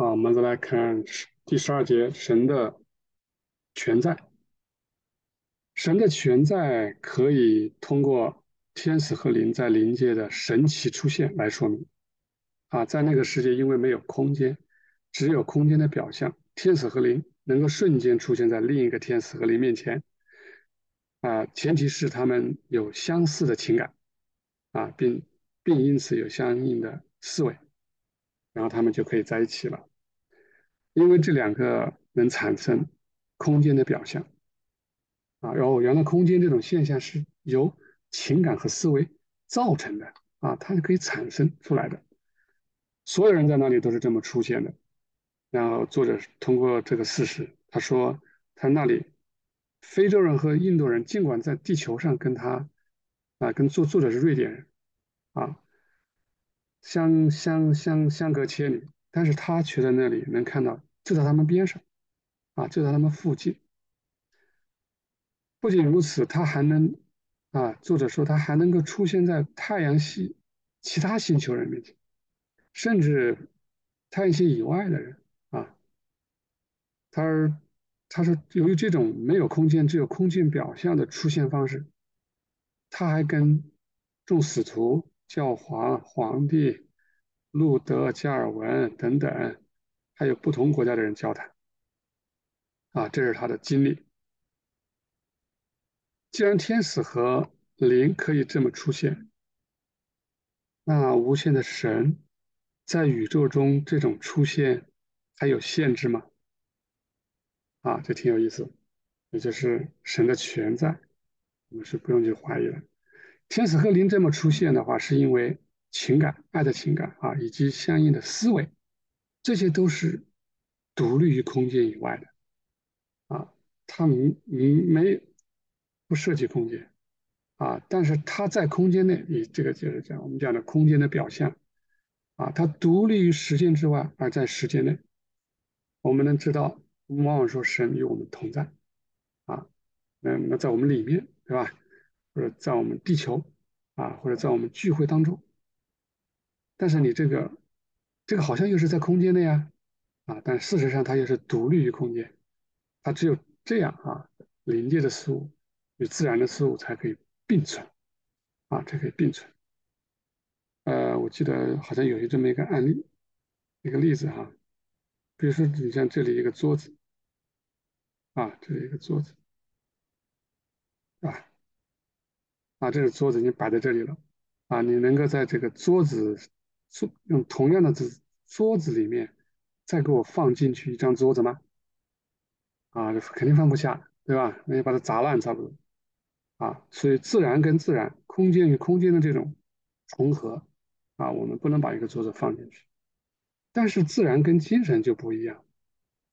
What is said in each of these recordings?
好，我们再来看第十二节，神的全在。神的全在可以通过天使和灵在灵界的神奇出现来说明。啊，在那个世界，因为没有空间，只有空间的表象，天使和灵能够瞬间出现在另一个天使和灵面前。啊，前提是他们有相似的情感，啊，并并因此有相应的思维。然后他们就可以在一起了，因为这两个能产生空间的表象啊。然后原来空间这种现象是由情感和思维造成的啊，它是可以产生出来的。所有人在那里都是这么出现的。然后作者通过这个事实，他说他那里非洲人和印度人尽管在地球上跟他啊，跟作作者是瑞典人啊。相相相相隔千里，但是他却在那里能看到，就在他们边上，啊，就在他们附近。不仅如此，他还能，啊，作者说他还能够出现在太阳系其他星球人面前，甚至太阳系以外的人，啊，他他说由于这种没有空间，只有空间表象的出现方式，他还跟众使徒。教皇、皇帝、路德、加尔文等等，还有不同国家的人交谈，啊，这是他的经历。既然天使和灵可以这么出现，那无限的神在宇宙中这种出现还有限制吗？啊，这挺有意思，也就是神的全在，我们是不用去怀疑的。天使和灵这么出现的话，是因为情感、爱的情感啊，以及相应的思维，这些都是独立于空间以外的啊，它没没不涉及空间啊，但是它在空间内，你这个就是讲我们讲的空间的表象啊，它独立于时间之外，而在时间内，我们能知道，往往说神与我们同在啊，那那在我们里面，对吧？或者在我们地球啊，或者在我们聚会当中，但是你这个这个好像又是在空间的呀，啊，但事实上它又是独立于空间，它只有这样啊，临界的事物与自然的事物才可以并存，啊，才可以并存。呃，我记得好像有一这么一个案例，一个例子哈，比如说你像这里一个桌子，啊，这里一个桌子，啊。啊，这个桌子已经摆在这里了，啊，你能够在这个桌子桌用同样的桌桌子里面再给我放进去一张桌子吗？啊，肯定放不下，对吧？那就把它砸烂差不多。啊，所以自然跟自然、空间与空间的这种重合，啊，我们不能把一个桌子放进去。但是自然跟精神就不一样，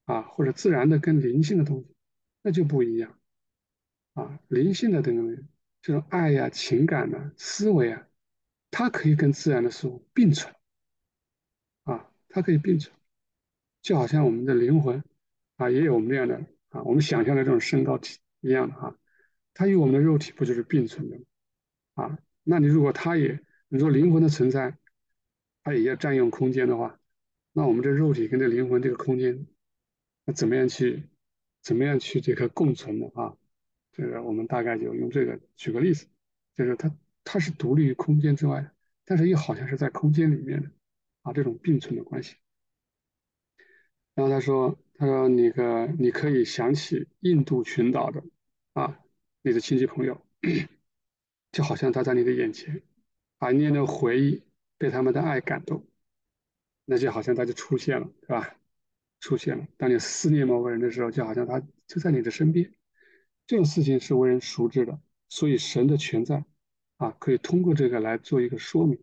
啊，或者自然的跟灵性的东西那就不一样，啊，灵性的等等。这种爱呀、情感呐、思维啊，它可以跟自然的事物并存，啊，它可以并存，就好像我们的灵魂啊，也有我们这样的啊，我们想象的这种身高体一样的哈，它与我们的肉体不就是并存的吗？啊，那你如果它也，你说灵魂的存在，它也要占用空间的话，那我们这肉体跟这灵魂这个空间，那怎么样去，怎么样去这个共存的啊？这个我们大概就用这个举个例子，就是它它是独立于空间之外的，但是又好像是在空间里面的啊，这种并存的关系。然后他说，他说那个你可以想起印度群岛的啊，你的亲戚朋友，就好像他在你的眼前，啊，你也能回忆被他们的爱感动，那就好像他就出现了，是吧？出现了，当你思念某个人的时候，就好像他就在你的身边。这种事情是为人熟知的，所以神的存在啊，可以通过这个来做一个说明。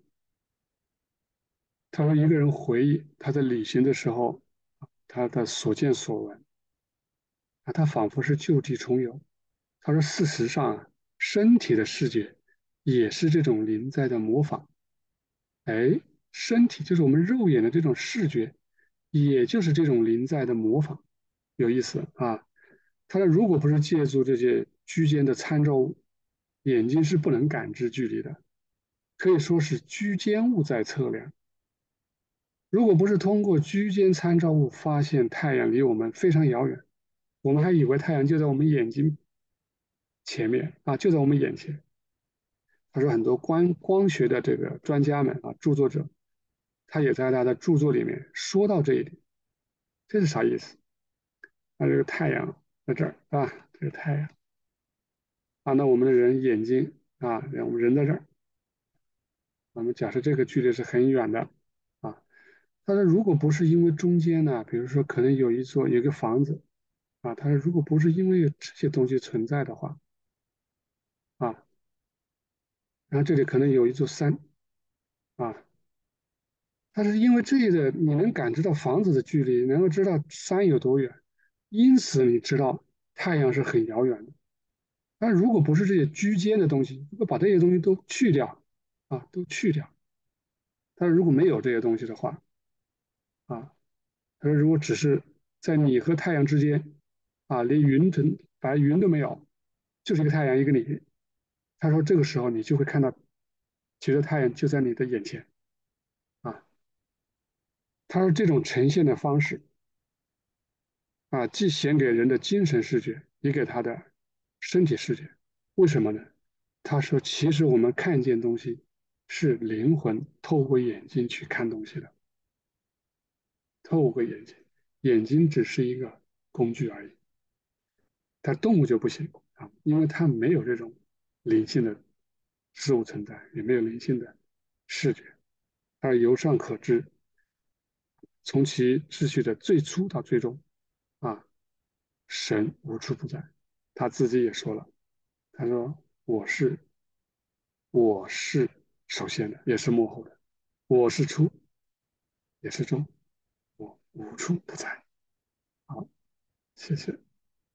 他说，一个人回忆他在旅行的时候，他的所见所闻啊，他仿佛是就地重游。他说，事实上，身体的视觉也是这种临在的模仿。哎，身体就是我们肉眼的这种视觉，也就是这种临在的模仿，有意思啊。他说：“如果不是借助这些居间的参照物，眼睛是不能感知距离的，可以说是居间物在测量。如果不是通过居间参照物发现太阳离我们非常遥远，我们还以为太阳就在我们眼睛前面啊，就在我们眼前。他说，很多光光学的这个专家们啊，著作者，他也在他的著作里面说到这一点。这是啥意思？那这个太阳在这儿啊，这是太阳啊。那我们的人眼睛啊，我们人在这儿。我们假设这个距离是很远的啊。他说，如果不是因为中间呢，比如说可能有一座有个房子啊，他说如果不是因为这些东西存在的话啊。然后这里可能有一座山，啊，它是因为这个你能感知到房子的距离，能够知道山有多远，因此你知道太阳是很遥远的。但如果不是这些居间的东西，如果把这些东西都去掉，啊，都去掉，但如果没有这些东西的话，啊，他说如果只是在你和太阳之间，啊，连云层白云都没有，就是一个太阳一个你。他说：“这个时候你就会看到，其实太阳就在你的眼前，啊。”他说：“这种呈现的方式，啊，既显给人的精神视觉，也给他的身体视觉。为什么呢？他说：其实我们看见东西，是灵魂透过眼睛去看东西的，透过眼睛，眼睛只是一个工具而已。但动物就不行啊，因为它没有这种。”灵性的事物存在，也没有灵性的视觉，而由上可知，从其秩序的最初到最终，啊，神无处不在。他自己也说了，他说：“我是，我是首先的，也是幕后的，我是出，也是中，我无处不在。”好，谢谢。